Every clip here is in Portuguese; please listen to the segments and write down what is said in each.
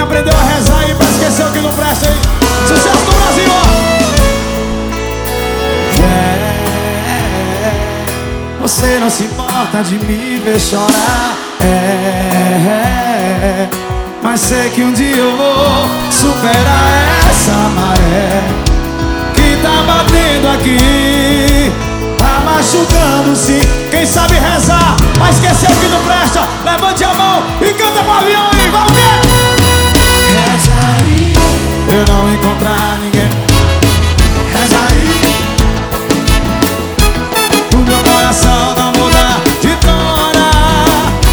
Aprendeu a rezar aí pra esquecer o que não presta aí? Sucesso do Brasil, ó! É, você não se importa de me ver chorar. É, mas sei que um dia eu vou superar essa não encontrar ninguém. Reza aí. O meu coração não mudar de tona.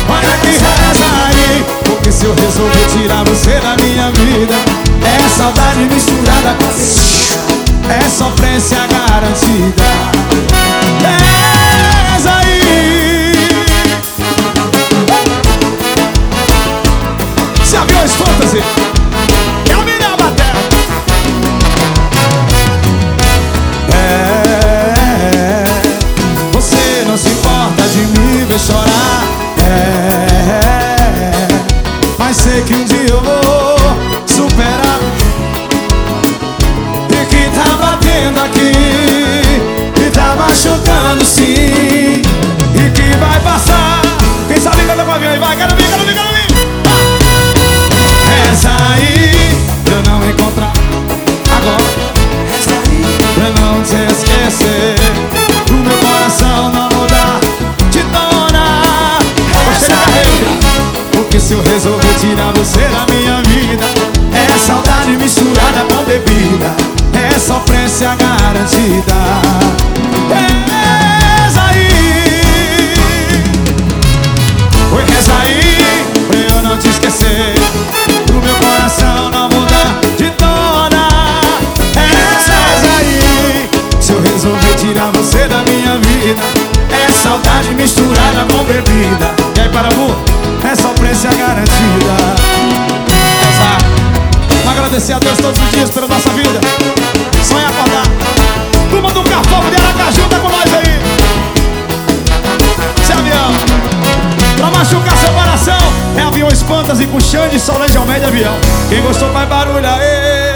Olha que reza aí. Porque se eu resolver tirar você da minha vida, é saudade misturada com É sofrência garantida. Reza aí. Se aviões fantasy. Eu vou superar. E que tá batendo aqui E tá machucando sim. E que vai passar Quem sabe canta com a minha vai, quero vir, quero vir, quero vir Essa aí eu não encontrar Agora. Essa aí eu não te esquecer se eu resolver tirar você da minha vida. É saudade misturada com bebida. É sofrência garantida. Reza aí. Oi, reza aí Pra eu não te esquecer. Pro meu coração não mudar de dona Reza aí Se eu resolver tirar você da minha vida saudade misturada com bebida E aí, para o é sofrência garantida. Essa, agradecer a Deus todos os dias pela nossa vida. Sonha acordar. Turma do Cartopo de Aracaju, tá com nós aí. Esse avião, pra machucar seu coração, é avião espantas e com Xande Solange Almeida avião. Quem gostou faz barulho aí.